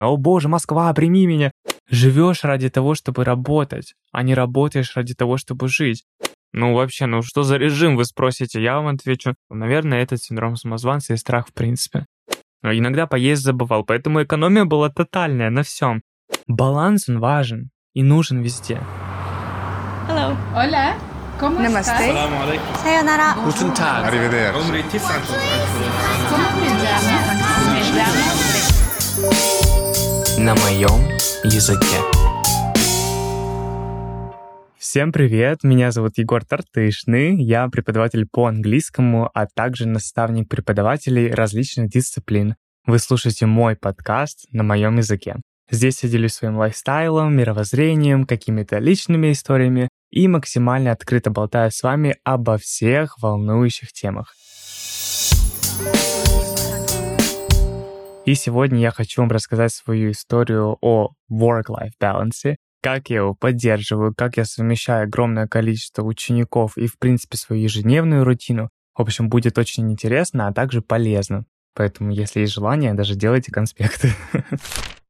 О боже, Москва, прими меня. Живешь ради того, чтобы работать, а не работаешь ради того, чтобы жить. Ну вообще, ну что за режим, вы спросите? Я вам отвечу. Ну, наверное, это синдром самозванца и страх в принципе. Но иногда поесть забывал, поэтому экономия была тотальная на всем. Баланс он важен и нужен везде. Hello. Hola. ¿Cómo estás? Sayonara. Guten Tag. Arrivederci. На моем языке. Всем привет, меня зовут Егор Тартышный, я преподаватель по английскому, а также наставник преподавателей различных дисциплин. Вы слушаете мой подкаст на моем языке. Здесь я делюсь своим лайфстайлом, мировоззрением, какими-то личными историями и максимально открыто болтаю с вами обо всех волнующих темах. И сегодня я хочу вам рассказать свою историю о work-life balance, как я его поддерживаю, как я совмещаю огромное количество учеников и, в принципе, свою ежедневную рутину. В общем, будет очень интересно, а также полезно. Поэтому, если есть желание, даже делайте конспекты.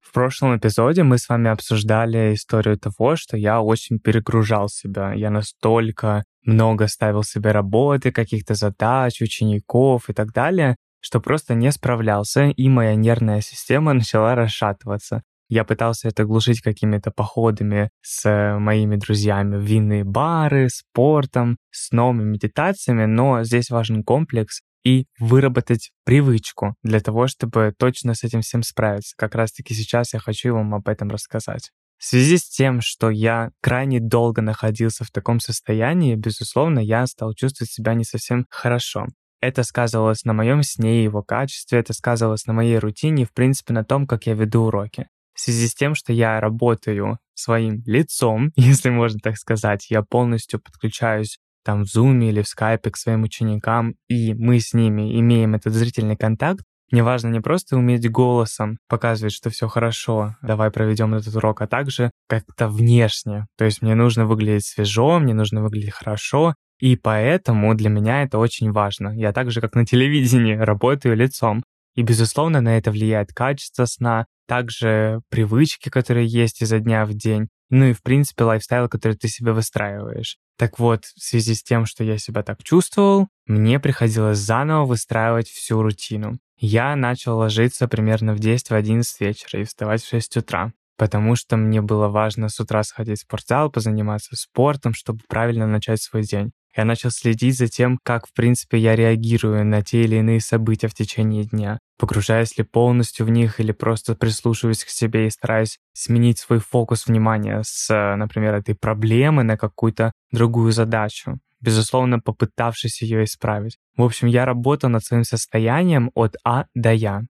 В прошлом эпизоде мы с вами обсуждали историю того, что я очень перегружал себя. Я настолько много ставил себе работы, каких-то задач, учеников и так далее, что просто не справлялся, и моя нервная система начала расшатываться. Я пытался это глушить какими-то походами с моими друзьями в винные бары, спортом, сном и медитациями, но здесь важен комплекс и выработать привычку для того, чтобы точно с этим всем справиться. Как раз-таки сейчас я хочу вам об этом рассказать. В связи с тем, что я крайне долго находился в таком состоянии, безусловно, я стал чувствовать себя не совсем хорошо. Это сказывалось на моем сне и его качестве, это сказывалось на моей рутине и, в принципе, на том, как я веду уроки. В связи с тем, что я работаю своим лицом, если можно так сказать, я полностью подключаюсь там в Zoom или в Skype к своим ученикам, и мы с ними имеем этот зрительный контакт, мне важно не просто уметь голосом показывать, что все хорошо, давай проведем этот урок, а также как-то внешне. То есть мне нужно выглядеть свежо, мне нужно выглядеть хорошо, и поэтому для меня это очень важно. Я так же, как на телевидении, работаю лицом. И, безусловно, на это влияет качество сна, также привычки, которые есть изо дня в день, ну и, в принципе, лайфстайл, который ты себе выстраиваешь. Так вот, в связи с тем, что я себя так чувствовал, мне приходилось заново выстраивать всю рутину. Я начал ложиться примерно в 10-11 вечера и вставать в 6 утра, потому что мне было важно с утра сходить в спортзал, позаниматься спортом, чтобы правильно начать свой день. Я начал следить за тем, как, в принципе, я реагирую на те или иные события в течение дня. Погружаюсь ли полностью в них или просто прислушиваюсь к себе и стараюсь сменить свой фокус внимания с, например, этой проблемы на какую-то другую задачу безусловно, попытавшись ее исправить. В общем, я работал над своим состоянием от А до Я.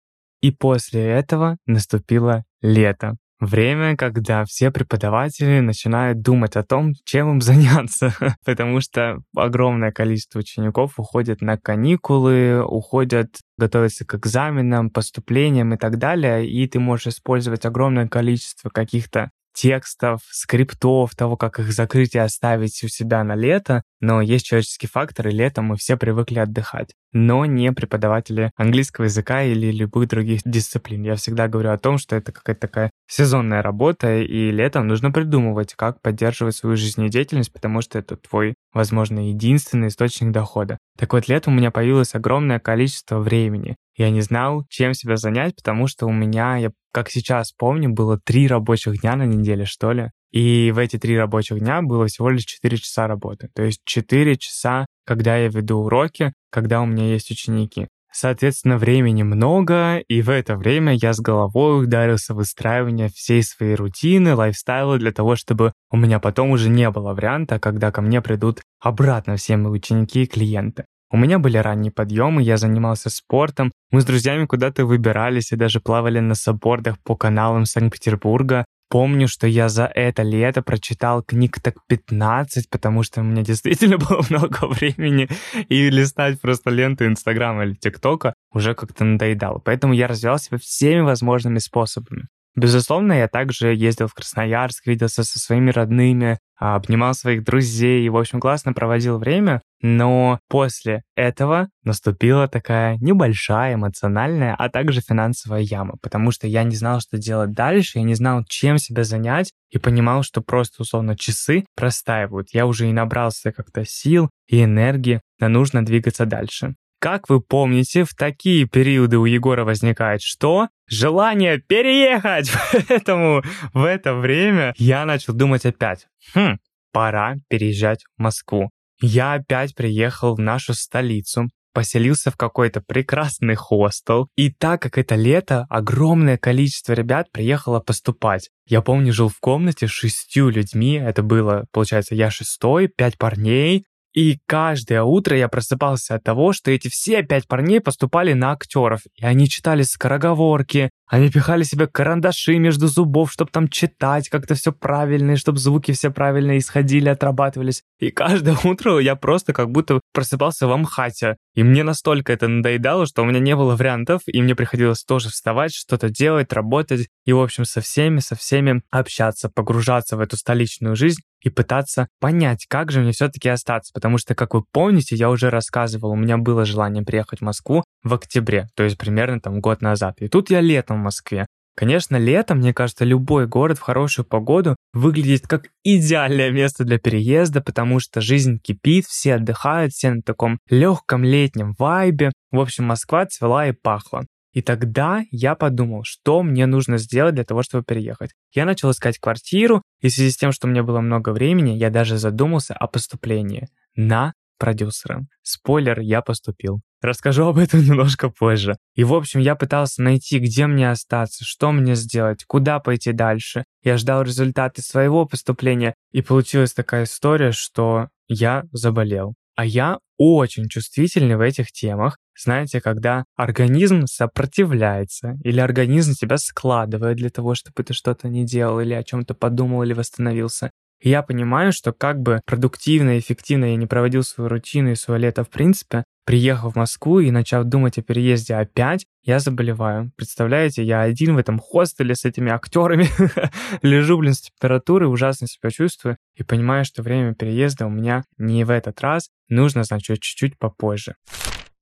И после этого наступило лето. Время, когда все преподаватели начинают думать о том, чем им заняться, потому что огромное количество учеников уходят на каникулы, уходят готовиться к экзаменам, поступлениям и так далее, и ты можешь использовать огромное количество каких-то текстов, скриптов, того, как их закрыть и оставить у себя на лето, но есть человеческий фактор, и летом мы все привыкли отдыхать. Но не преподаватели английского языка или любых других дисциплин. Я всегда говорю о том, что это какая-то такая сезонная работа, и летом нужно придумывать, как поддерживать свою жизнедеятельность, потому что это твой, возможно, единственный источник дохода. Так вот, летом у меня появилось огромное количество времени. Я не знал, чем себя занять, потому что у меня, я как сейчас помню, было три рабочих дня на неделе, что ли. И в эти три рабочих дня было всего лишь 4 часа работы. То есть 4 часа, когда я веду уроки, когда у меня есть ученики. Соответственно, времени много, и в это время я с головой ударился в выстраивание всей своей рутины, лайфстайла для того, чтобы у меня потом уже не было варианта, когда ко мне придут обратно все мои ученики и клиенты. У меня были ранние подъемы, я занимался спортом, мы с друзьями куда-то выбирались и даже плавали на саббордах по каналам Санкт-Петербурга. Помню, что я за это лето прочитал книг так 15, потому что у меня действительно было много времени, и листать просто ленту Инстаграма или ТикТока уже как-то надоедало. Поэтому я развивал себя всеми возможными способами. Безусловно, я также ездил в Красноярск, виделся со своими родными, обнимал своих друзей и, в общем, классно проводил время, Но после этого наступила такая небольшая эмоциональная, а также финансовая яма, потому что я не знал, что делать дальше, я не знал, чем себя занять, и понимал, что просто, условно, часы простаивают. Я уже и набрался как-то сил и энергии, но нужно двигаться дальше. Как вы помните, в такие периоды у Егора возникает что? Желание переехать! Поэтому в это время я начал думать опять. Хм, пора переезжать в Москву. Я опять приехал в нашу столицу, поселился в какой-то прекрасный хостел. И так как это лето, огромное количество ребят приехало поступать. Я помню, жил в комнате с шестью людьми. Это было, получается, я шестой, пять парней, и каждое утро я просыпался от того, что эти все пять парней поступали на актеров, и они читали скороговорки, они пихали себе карандаши между зубов, чтобы там читать как-то все правильно, и чтобы звуки все правильно исходили, отрабатывались. И каждое утро я просто как будто просыпался в Амхате. И мне настолько это надоедало, что у меня не было вариантов, и мне приходилось тоже вставать, что-то делать, работать, и, в общем, со всеми, со всеми общаться, погружаться в эту столичную жизнь и пытаться понять, как же мне все-таки остаться. Потому что, как вы помните, я уже рассказывал, у меня было желание приехать в Москву в октябре, то есть примерно там год назад. И тут я летом в Москве. Конечно, летом, мне кажется, любой город в хорошую погоду выглядит как идеальное место для переезда, потому что жизнь кипит, все отдыхают, все на таком легком летнем вайбе. В общем, Москва цвела и пахла. И тогда я подумал, что мне нужно сделать для того, чтобы переехать. Я начал искать квартиру, и в связи с тем, что у меня было много времени, я даже задумался о поступлении на продюсера. Спойлер, я поступил. Расскажу об этом немножко позже. И, в общем, я пытался найти, где мне остаться, что мне сделать, куда пойти дальше. Я ждал результаты своего поступления, и получилась такая история, что я заболел. А я очень чувствительный в этих темах. Знаете, когда организм сопротивляется, или организм тебя складывает для того, чтобы ты что-то не делал, или о чем-то подумал, или восстановился. И я понимаю, что как бы продуктивно и эффективно я не проводил свою рутину и свое лето в принципе, приехав в Москву и начав думать о переезде опять, я заболеваю. Представляете, я один в этом хостеле с этими актерами, лежу, блин, с температурой, ужасно себя чувствую и понимаю, что время переезда у меня не в этот раз, нужно, значит, чуть-чуть попозже.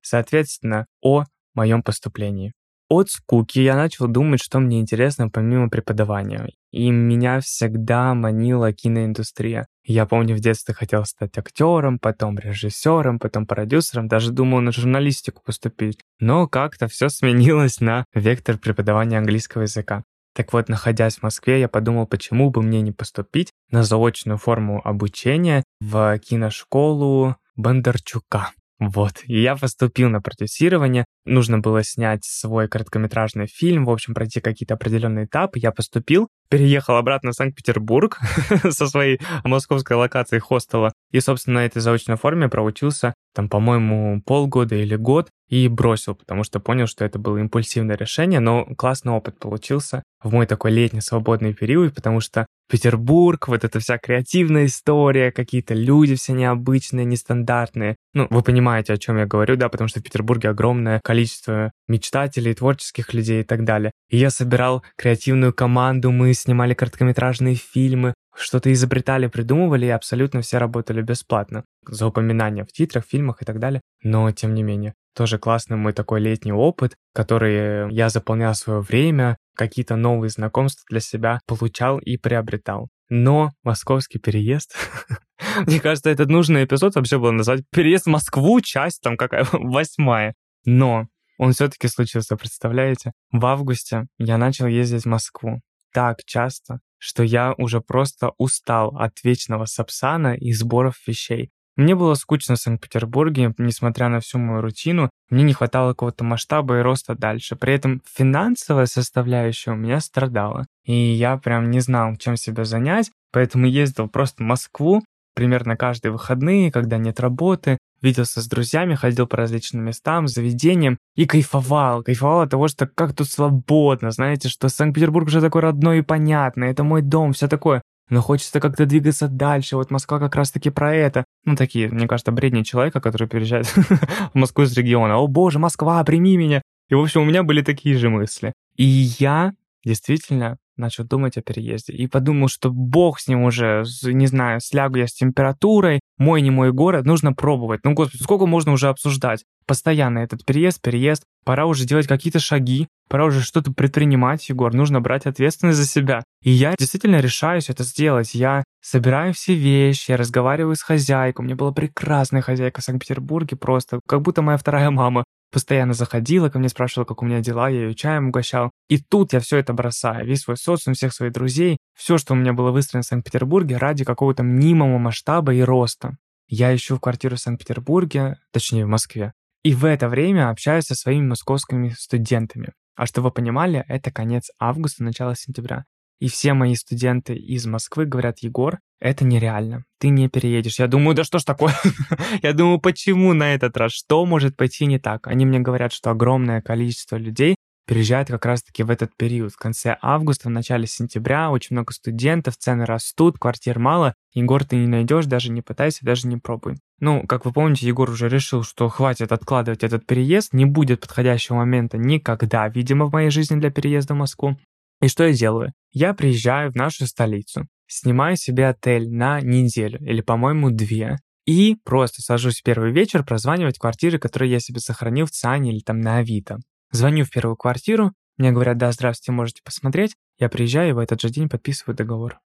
Соответственно, о моем поступлении. От скуки я начал думать, что мне интересно помимо преподавания. И меня всегда манила киноиндустрия. Я помню, в детстве хотел стать актером, потом режиссером, потом продюсером, даже думал на журналистику поступить. Но как-то все сменилось на вектор преподавания английского языка. Так вот, находясь в Москве, я подумал, почему бы мне не поступить на заочную форму обучения в киношколу Бондарчука. Вот, и я поступил на продюсирование, нужно было снять свой короткометражный фильм, в общем, пройти какие-то определенные этапы, я поступил, переехал обратно в Санкт-Петербург со своей московской локацией хостела, и, собственно, на этой заочной форме проучился, там, по-моему, полгода или год, и бросил, потому что понял, что это было импульсивное решение, но классный опыт получился в мой такой летний свободный период, потому что Петербург, вот эта вся креативная история, какие-то люди все необычные, нестандартные. Ну, вы понимаете, о чем я говорю, да, потому что в Петербурге огромное количество мечтателей, творческих людей и так далее. И я собирал креативную команду, мы снимали короткометражные фильмы, что-то изобретали, придумывали, и абсолютно все работали бесплатно. За упоминания в титрах, фильмах и так далее. Но, тем не менее, тоже классный мой такой летний опыт, который я заполнял свое время, какие-то новые знакомства для себя получал и приобретал. Но московский переезд, мне кажется, этот нужный эпизод вообще было назвать «Переезд в Москву», часть там какая, восьмая. Но он все-таки случился, представляете? В августе я начал ездить в Москву так часто, что я уже просто устал от вечного сапсана и сборов вещей. Мне было скучно в Санкт-Петербурге, несмотря на всю мою рутину, мне не хватало какого-то масштаба и роста дальше. При этом финансовая составляющая у меня страдала. И я прям не знал, чем себя занять, поэтому ездил просто в Москву примерно каждые выходные, когда нет работы, виделся с друзьями, ходил по различным местам, заведениям и кайфовал. Кайфовал от того, что как тут свободно, знаете, что Санкт-Петербург уже такой родной и понятный, это мой дом, все такое но хочется как-то двигаться дальше. Вот Москва как раз-таки про это. Ну, такие, мне кажется, бредни человека, который переезжает в Москву из региона. О боже, Москва, прими меня. И, в общем, у меня были такие же мысли. И я действительно начал думать о переезде. И подумал, что бог с ним уже, не знаю, слягу я с температурой, мой не мой город, нужно пробовать. Ну, господи, сколько можно уже обсуждать? Постоянно этот переезд, переезд. Пора уже делать какие-то шаги, пора уже что-то предпринимать, Егор. Нужно брать ответственность за себя. И я действительно решаюсь это сделать. Я собираю все вещи, я разговариваю с хозяйкой. У меня была прекрасная хозяйка в Санкт-Петербурге просто, как будто моя вторая мама постоянно заходила ко мне, спрашивала, как у меня дела, я ее чаем угощал. И тут я все это бросаю, весь свой социум, всех своих друзей, все, что у меня было выстроено в Санкт-Петербурге ради какого-то мнимого масштаба и роста. Я ищу квартиру в Санкт-Петербурге, точнее в Москве, и в это время общаюсь со своими московскими студентами. А чтобы вы понимали, это конец августа, начало сентября. И все мои студенты из Москвы говорят, Егор, это нереально, ты не переедешь. Я думаю, да что ж такое? Я думаю, почему на этот раз? Что может пойти не так? Они мне говорят, что огромное количество людей переезжает как раз-таки в этот период. В конце августа, в начале сентября очень много студентов, цены растут, квартир мало. Егор ты не найдешь, даже не пытайся, даже не пробуй. Ну, как вы помните, Егор уже решил, что хватит откладывать этот переезд, не будет подходящего момента никогда, видимо, в моей жизни для переезда в Москву. И что я делаю? Я приезжаю в нашу столицу, снимаю себе отель на неделю или, по-моему, две, и просто сажусь первый вечер прозванивать квартиры, которые я себе сохранил в ЦАНе или там на Авито. Звоню в первую квартиру, мне говорят, да, здравствуйте, можете посмотреть. Я приезжаю и в этот же день подписываю договор.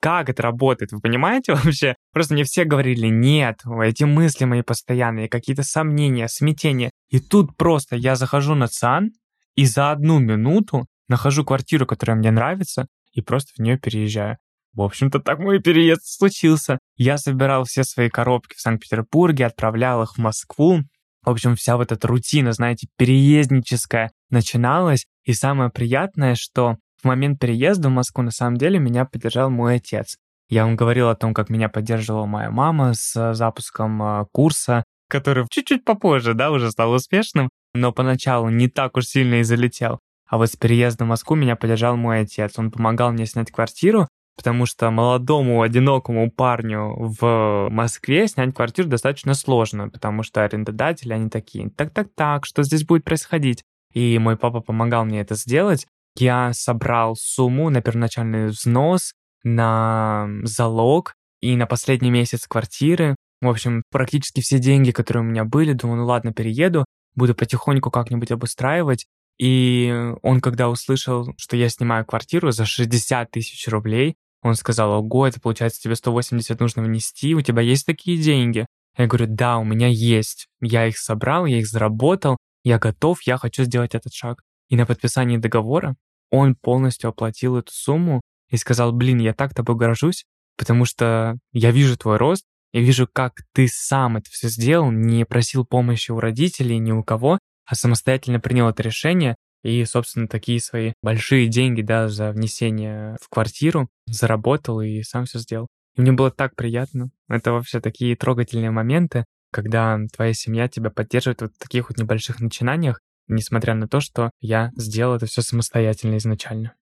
Как это работает, вы понимаете вообще? Просто мне все говорили, нет, эти мысли мои постоянные, какие-то сомнения, смятения. И тут просто я захожу на ЦАН, и за одну минуту нахожу квартиру, которая мне нравится, и просто в нее переезжаю. В общем-то, так мой переезд случился. Я собирал все свои коробки в Санкт-Петербурге, отправлял их в Москву. В общем, вся вот эта рутина, знаете, переездническая начиналась. И самое приятное, что в момент переезда в Москву на самом деле меня поддержал мой отец. Я вам говорил о том, как меня поддерживала моя мама с запуском э, курса, который чуть-чуть попозже, да, уже стал успешным, но поначалу не так уж сильно и залетел. А вот с переездом в Москву меня поддержал мой отец. Он помогал мне снять квартиру, потому что молодому одинокому парню в Москве снять квартиру достаточно сложно, потому что арендодатели, они такие, так-так-так, что здесь будет происходить? И мой папа помогал мне это сделать. Я собрал сумму на первоначальный взнос, на залог и на последний месяц квартиры. В общем, практически все деньги, которые у меня были, думаю, ну ладно, перееду, буду потихоньку как-нибудь обустраивать. И он, когда услышал, что я снимаю квартиру за 60 тысяч рублей, он сказал, ого, это получается тебе 180 нужно внести, у тебя есть такие деньги? Я говорю, да, у меня есть. Я их собрал, я их заработал, я готов, я хочу сделать этот шаг. И на подписании договора он полностью оплатил эту сумму и сказал, блин, я так тобой горжусь, потому что я вижу твой рост, я вижу, как ты сам это все сделал, не просил помощи у родителей, ни у кого, а самостоятельно принял это решение и, собственно, такие свои большие деньги, да, за внесение в квартиру заработал и сам все сделал. И мне было так приятно. Это вообще такие трогательные моменты, когда твоя семья тебя поддерживает вот в таких вот небольших начинаниях, несмотря на то, что я сделал это все самостоятельно изначально.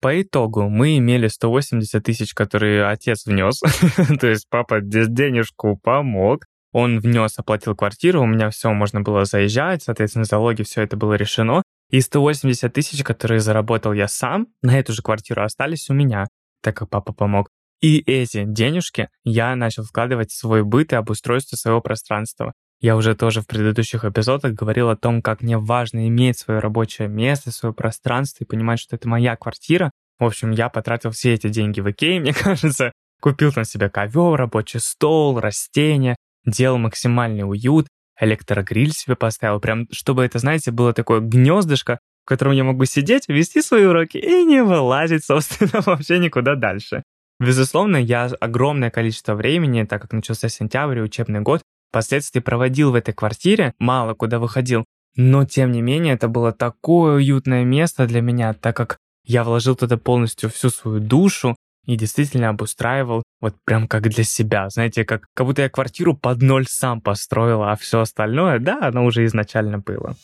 По итогу мы имели 180 тысяч, которые отец внес, то есть папа денежку помог, он внес, оплатил квартиру, у меня все, можно было заезжать, соответственно, залоги, все это было решено. И 180 тысяч, которые заработал я сам, на эту же квартиру остались у меня, так как папа помог. И эти денежки я начал вкладывать в свой быт и обустройство своего пространства. Я уже тоже в предыдущих эпизодах говорил о том, как мне важно иметь свое рабочее место, свое пространство и понимать, что это моя квартира. В общем, я потратил все эти деньги в Икее, мне кажется. Купил там себе ковер, рабочий стол, растения, делал максимальный уют, электрогриль себе поставил, прям чтобы это, знаете, было такое гнездышко, в котором я могу сидеть, вести свои уроки и не вылазить, собственно, вообще никуда дальше. Безусловно, я огромное количество времени, так как начался сентябрь, учебный год, впоследствии проводил в этой квартире, мало куда выходил, но тем не менее это было такое уютное место для меня, так как я вложил туда полностью всю свою душу, и действительно обустраивал вот прям как для себя. Знаете, как, как будто я квартиру под ноль сам построил, а все остальное, да, оно уже изначально было.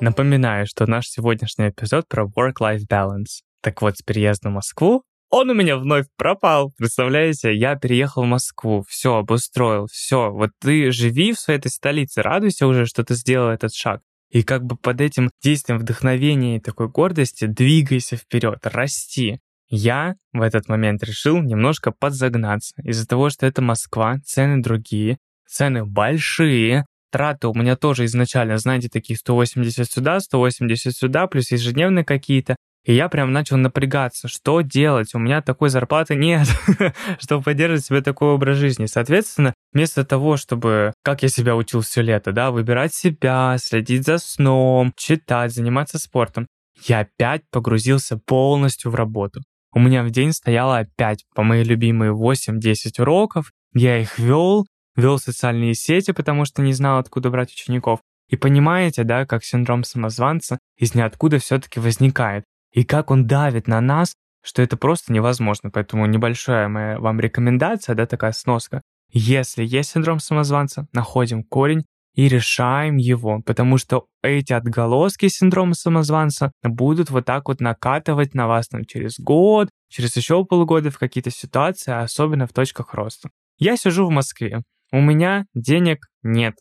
Напоминаю, что наш сегодняшний эпизод про work-life balance. Так вот, с переездом в Москву он у меня вновь пропал. Представляете, я переехал в Москву, все обустроил, все. Вот ты живи в своей этой столице, радуйся уже, что ты сделал этот шаг. И как бы под этим действием вдохновения и такой гордости двигайся вперед, расти. Я в этот момент решил немножко подзагнаться. Из-за того, что это Москва, цены другие, цены большие, траты у меня тоже изначально, знаете, такие 180 сюда, 180 сюда, плюс ежедневные какие-то. И я прям начал напрягаться, что делать? У меня такой зарплаты нет, чтобы поддерживать себе такой образ жизни. Соответственно, вместо того, чтобы, как я себя учил все лето, да, выбирать себя, следить за сном, читать, заниматься спортом, я опять погрузился полностью в работу. У меня в день стояло опять по мои любимые 8-10 уроков, я их вел, вел социальные сети, потому что не знал, откуда брать учеников. И понимаете, да, как синдром самозванца из ниоткуда все-таки возникает. И как он давит на нас, что это просто невозможно. Поэтому небольшая моя вам рекомендация, да, такая сноска. Если есть синдром самозванца, находим корень и решаем его, потому что эти отголоски синдрома самозванца будут вот так вот накатывать на вас там, через год, через еще полгода в какие-то ситуации, особенно в точках роста. Я сижу в Москве, у меня денег нет.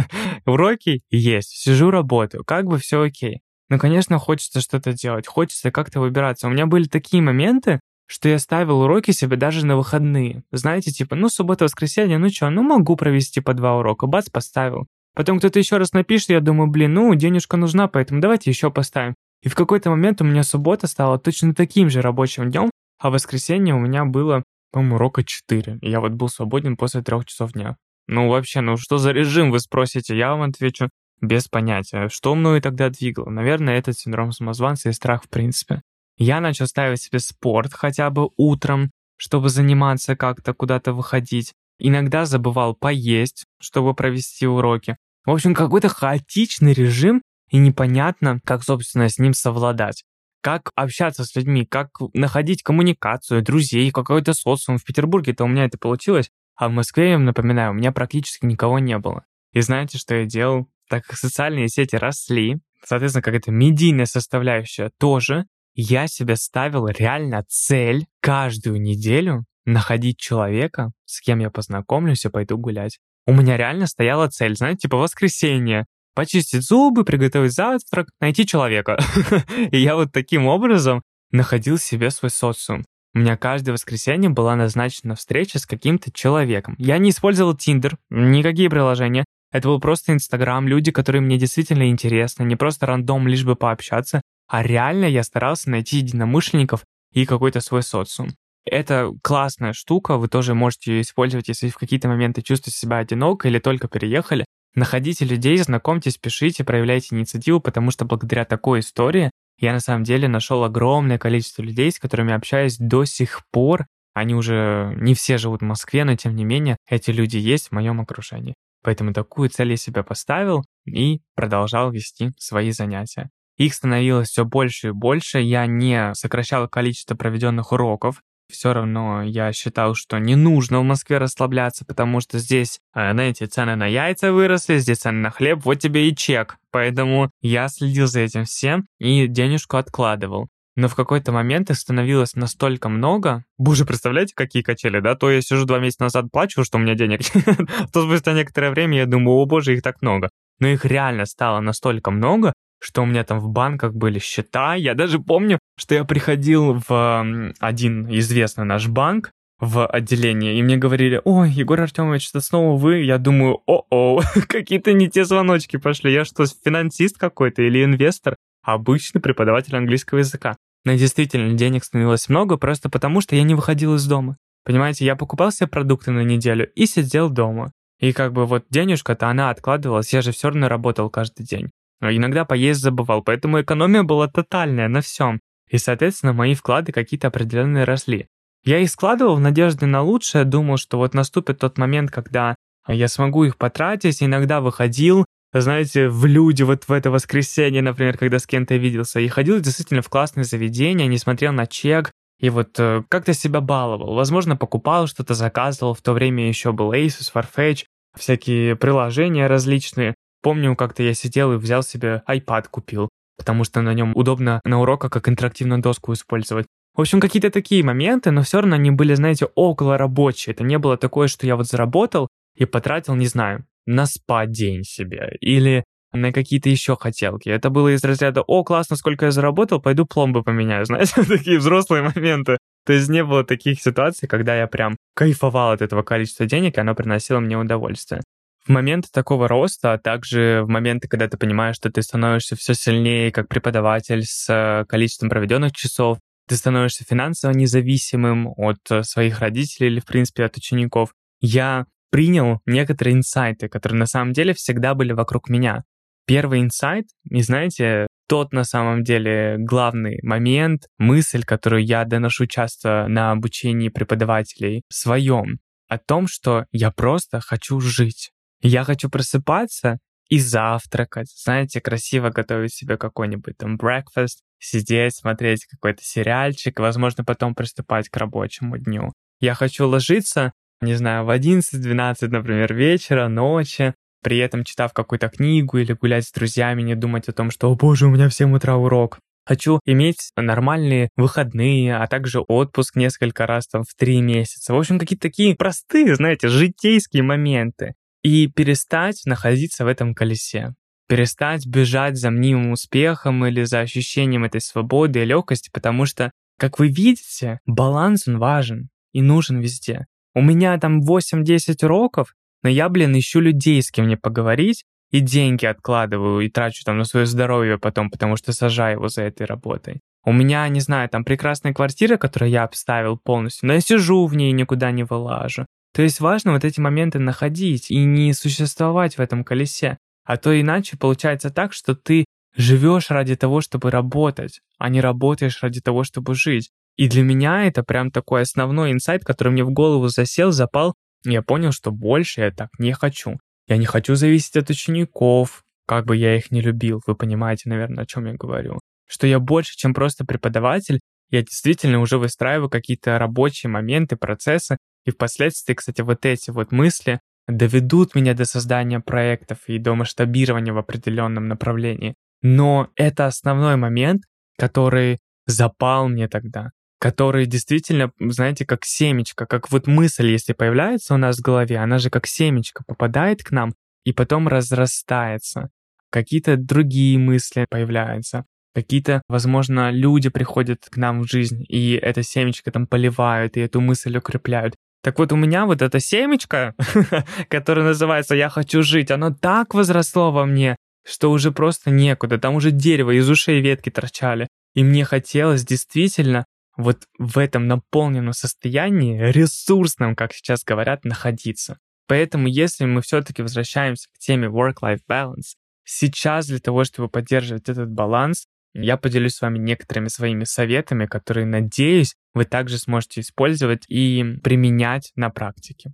Уроки есть, сижу, работаю, как бы все окей. Но, конечно, хочется что-то делать, хочется как-то выбираться. У меня были такие моменты, что я ставил уроки себе даже на выходные. Знаете, типа, ну, суббота-воскресенье, ну что, ну могу провести по два урока, бац, поставил. Потом кто-то еще раз напишет, я думаю, блин, ну, денежка нужна, поэтому давайте еще поставим. И в какой-то момент у меня суббота стала точно таким же рабочим днем, а воскресенье у меня было, по-моему, урока 4. И я вот был свободен после трех часов дня. Ну, вообще, ну что за режим, вы спросите? Я вам отвечу, без понятия. Что мною тогда двигало? Наверное, этот синдром самозванца и страх в принципе. Я начал ставить себе спорт хотя бы утром, чтобы заниматься как-то, куда-то выходить. Иногда забывал поесть, чтобы провести уроки. В общем, какой-то хаотичный режим, и непонятно, как, собственно, с ним совладать. Как общаться с людьми, как находить коммуникацию, друзей, какой-то социум. В Петербурге-то у меня это получилось, а в Москве, я напоминаю, у меня практически никого не было. И знаете, что я делал? Так как социальные сети росли, соответственно, какая-то медийная составляющая тоже, я себе ставил реально цель каждую неделю находить человека, с кем я познакомлюсь и пойду гулять. У меня реально стояла цель, знаете, типа воскресенье. Почистить зубы, приготовить завтрак, найти человека. И я вот таким образом находил себе свой социум. У меня каждое воскресенье была назначена встреча с каким-то человеком. Я не использовал Tinder, никакие приложения. Это был просто Инстаграм, люди, которые мне действительно интересны, не просто рандом, лишь бы пообщаться, а реально я старался найти единомышленников и какой-то свой социум. Это классная штука, вы тоже можете ее использовать, если в какие-то моменты чувствуете себя одиноко или только переехали. Находите людей, знакомьтесь, пишите, проявляйте инициативу, потому что благодаря такой истории я на самом деле нашел огромное количество людей, с которыми общаюсь до сих пор. Они уже не все живут в Москве, но тем не менее эти люди есть в моем окружении. Поэтому такую цель я себе поставил и продолжал вести свои занятия. Их становилось все больше и больше, я не сокращал количество проведенных уроков, все равно я считал, что не нужно в Москве расслабляться, потому что здесь, э, знаете, цены на яйца выросли, здесь цены на хлеб, вот тебе и чек. Поэтому я следил за этим всем и денежку откладывал. Но в какой-то момент их становилось настолько много. Боже, представляете, какие качели, да? То я сижу два месяца назад, плачу, что у меня денег То спустя некоторое время я думаю, о боже, их так много. Но их реально стало настолько много, что у меня там в банках были счета. Я даже помню, что я приходил в один известный наш банк, в отделение, и мне говорили, ой, Егор Артемович, это снова вы? Я думаю, о-о, какие-то не те звоночки пошли. Я что, финансист какой-то или инвестор? Обычный преподаватель английского языка. Но действительно, денег становилось много просто потому, что я не выходил из дома. Понимаете, я покупал себе продукты на неделю и сидел дома. И как бы вот денежка-то она откладывалась, я же все равно работал каждый день. Но иногда поесть забывал, поэтому экономия была тотальная на всем. И, соответственно, мои вклады какие-то определенные росли. Я их складывал в надежде на лучшее, думал, что вот наступит тот момент, когда я смогу их потратить, иногда выходил, знаете, в люди вот в это воскресенье, например, когда с кем-то виделся, и ходил действительно в классные заведения, не смотрел на чек, и вот э, как-то себя баловал. Возможно, покупал что-то, заказывал. В то время еще был Asus, Farfetch, всякие приложения различные. Помню, как-то я сидел и взял себе iPad купил, потому что на нем удобно на уроках как интерактивную доску использовать. В общем, какие-то такие моменты, но все равно они были, знаете, около рабочие. Это не было такое, что я вот заработал и потратил, не знаю, на спа день себе или на какие-то еще хотелки. Это было из разряда «О, классно, сколько я заработал, пойду пломбы поменяю». Знаете, такие взрослые моменты. То есть не было таких ситуаций, когда я прям кайфовал от этого количества денег, и оно приносило мне удовольствие. В моменты такого роста, а также в моменты, когда ты понимаешь, что ты становишься все сильнее как преподаватель с э, количеством проведенных часов, ты становишься финансово независимым от э, своих родителей или, в принципе, от учеников. Я принял некоторые инсайты, которые на самом деле всегда были вокруг меня. Первый инсайт, и знаете, тот на самом деле главный момент, мысль, которую я доношу часто на обучении преподавателей своем, о том, что я просто хочу жить. Я хочу просыпаться и завтракать, знаете, красиво готовить себе какой-нибудь там breakfast, сидеть, смотреть какой-то сериальчик, возможно, потом приступать к рабочему дню. Я хочу ложиться, не знаю, в 11-12, например, вечера, ночи, при этом читав какую-то книгу или гулять с друзьями, не думать о том, что «О боже, у меня в 7 утра урок». Хочу иметь нормальные выходные, а также отпуск несколько раз там в три месяца. В общем, какие-то такие простые, знаете, житейские моменты. И перестать находиться в этом колесе перестать бежать за мнимым успехом или за ощущением этой свободы и легкости, потому что, как вы видите, баланс он важен и нужен везде. У меня там 8-10 уроков, но я, блин, ищу людей, с кем мне поговорить, и деньги откладываю и трачу там на свое здоровье потом, потому что сажаю его за этой работой. У меня, не знаю, там прекрасная квартира, которую я обставил полностью, но я сижу в ней и никуда не вылажу. То есть важно вот эти моменты находить и не существовать в этом колесе. А то иначе получается так, что ты живешь ради того, чтобы работать, а не работаешь ради того, чтобы жить. И для меня это прям такой основной инсайт, который мне в голову засел, запал. Я понял, что больше я так не хочу. Я не хочу зависеть от учеников, как бы я их не любил. Вы понимаете, наверное, о чем я говорю. Что я больше, чем просто преподаватель, я действительно уже выстраиваю какие-то рабочие моменты, процессы, и впоследствии, кстати, вот эти вот мысли, доведут меня до создания проектов и до масштабирования в определенном направлении. Но это основной момент, который запал мне тогда, который действительно, знаете, как семечко, как вот мысль, если появляется у нас в голове, она же как семечко попадает к нам и потом разрастается. Какие-то другие мысли появляются, какие-то, возможно, люди приходят к нам в жизнь, и это семечко там поливают, и эту мысль укрепляют. Так вот, у меня вот эта семечко, которая называется «Я хочу жить», оно так возросло во мне, что уже просто некуда. Там уже дерево из ушей ветки торчали. И мне хотелось действительно вот в этом наполненном состоянии, ресурсном, как сейчас говорят, находиться. Поэтому, если мы все-таки возвращаемся к теме work-life balance, сейчас для того, чтобы поддерживать этот баланс, я поделюсь с вами некоторыми своими советами, которые, надеюсь, вы также сможете использовать и применять на практике.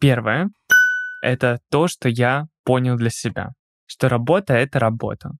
Первое — это то, что я понял для себя, что работа — это работа.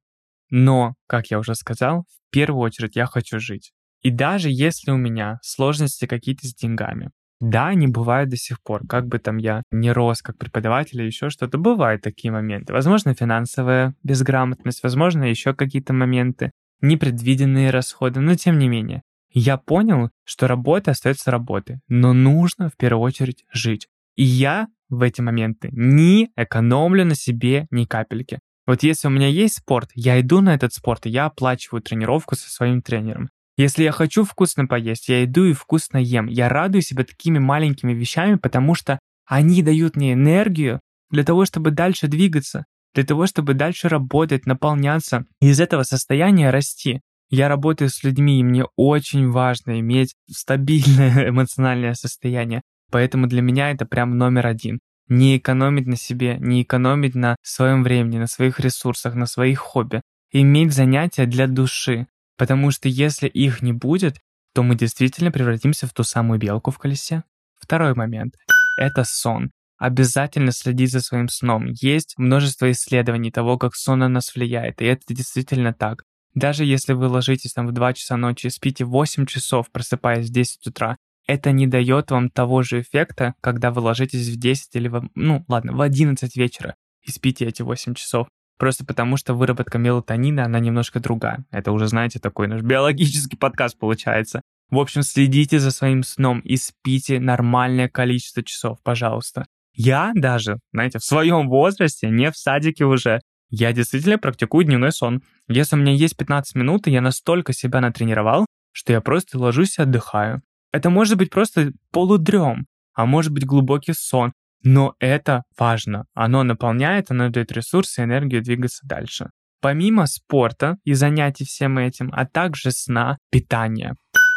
Но, как я уже сказал, в первую очередь я хочу жить. И даже если у меня сложности какие-то с деньгами, да, они бывают до сих пор, как бы там я не рос как преподаватель или еще что-то, бывают такие моменты. Возможно, финансовая безграмотность, возможно, еще какие-то моменты непредвиденные расходы, но тем не менее. Я понял, что работа остается работой, но нужно в первую очередь жить. И я в эти моменты не экономлю на себе ни капельки. Вот если у меня есть спорт, я иду на этот спорт, и я оплачиваю тренировку со своим тренером. Если я хочу вкусно поесть, я иду и вкусно ем. Я радую себя такими маленькими вещами, потому что они дают мне энергию для того, чтобы дальше двигаться для того, чтобы дальше работать, наполняться и из этого состояния расти. Я работаю с людьми, и мне очень важно иметь стабильное эмоциональное состояние. Поэтому для меня это прям номер один. Не экономить на себе, не экономить на своем времени, на своих ресурсах, на своих хобби. Иметь занятия для души. Потому что если их не будет, то мы действительно превратимся в ту самую белку в колесе. Второй момент – это сон обязательно следить за своим сном. Есть множество исследований того, как сон на нас влияет, и это действительно так. Даже если вы ложитесь там в 2 часа ночи спите 8 часов, просыпаясь в 10 утра, это не дает вам того же эффекта, когда вы ложитесь в 10 или в, ну ладно, в 11 вечера и спите эти 8 часов. Просто потому, что выработка мелатонина, она немножко другая. Это уже, знаете, такой наш биологический подкаст получается. В общем, следите за своим сном и спите нормальное количество часов, пожалуйста. Я даже, знаете, в своем возрасте, не в садике уже, Я действительно практикую дневной сон. Если у меня есть 15 минут, я настолько себя натренировал, что я просто ложусь и отдыхаю. Это может быть просто полудрем, а может быть глубокий сон, но это важно. Оно наполняет, оно дает ресурсы энергию двигаться дальше. Помимо спорта и занятий всем этим, а также сна, питания.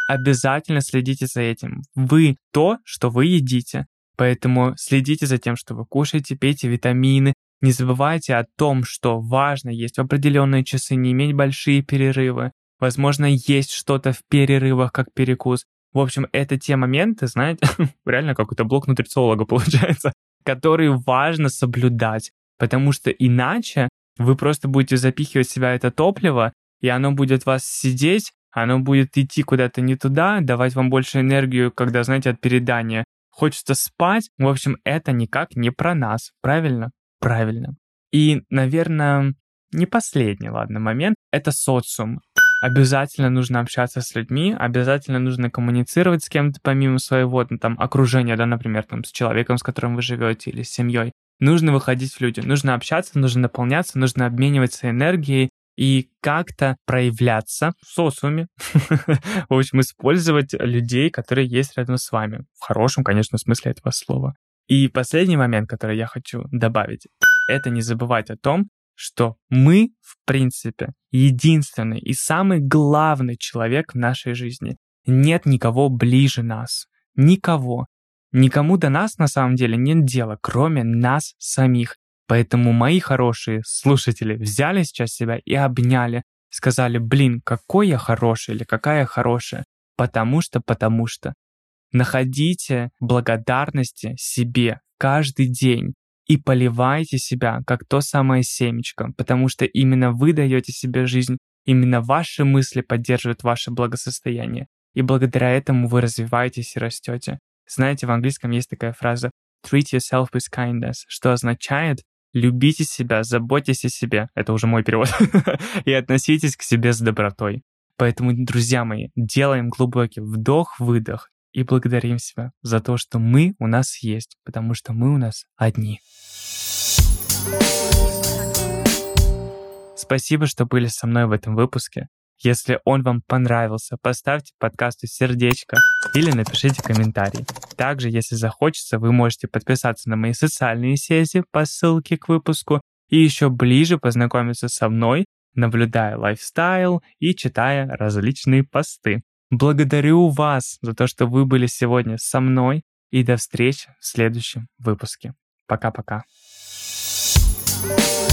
Обязательно следите за этим. Вы то, что вы едите. Поэтому следите за тем, что вы кушаете, пейте витамины. Не забывайте о том, что важно есть в определенные часы, не иметь большие перерывы. Возможно, есть что-то в перерывах, как перекус. В общем, это те моменты, знаете, реально какой-то блок нутрициолога получается, который важно соблюдать, потому что иначе вы просто будете запихивать в себя это топливо, и оно будет вас сидеть, оно будет идти куда-то не туда, давать вам больше энергию, когда, знаете, от передания. Хочется спать. В общем, это никак не про нас, правильно? Правильно. И, наверное, не последний, ладно, момент — это социум обязательно нужно общаться с людьми, обязательно нужно коммуницировать с кем-то помимо своего ну, там окружения, да, например, там с человеком, с которым вы живете или с семьей. Нужно выходить в люди, нужно общаться, нужно наполняться, нужно обмениваться энергией и как-то проявляться в социуме. в общем, использовать людей, которые есть рядом с вами. В хорошем, конечно, смысле этого слова. И последний момент, который я хочу добавить, это не забывать о том, что мы, в принципе, единственный и самый главный человек в нашей жизни. Нет никого ближе нас. Никого. Никому до нас на самом деле нет дела, кроме нас самих. Поэтому мои хорошие слушатели взяли сейчас себя и обняли, сказали, блин, какой я хороший или какая я хорошая, потому что, потому что. Находите благодарности себе каждый день и поливайте себя, как то самое семечко, потому что именно вы даете себе жизнь, именно ваши мысли поддерживают ваше благосостояние, и благодаря этому вы развиваетесь и растете. Знаете, в английском есть такая фраза «treat yourself with kindness», что означает «любите себя, заботьтесь о себе», это уже мой перевод, и относитесь к себе с добротой. Поэтому, друзья мои, делаем глубокий вдох-выдох и благодарим себя за то, что мы у нас есть, потому что мы у нас одни. Спасибо, что были со мной в этом выпуске. Если он вам понравился, поставьте подкасту сердечко или напишите комментарий. Также, если захочется, вы можете подписаться на мои социальные сети по ссылке к выпуску и еще ближе познакомиться со мной, наблюдая лайфстайл и читая различные посты. Благодарю вас за то, что вы были сегодня со мной и до встречи в следующем выпуске. Пока-пока. Bye.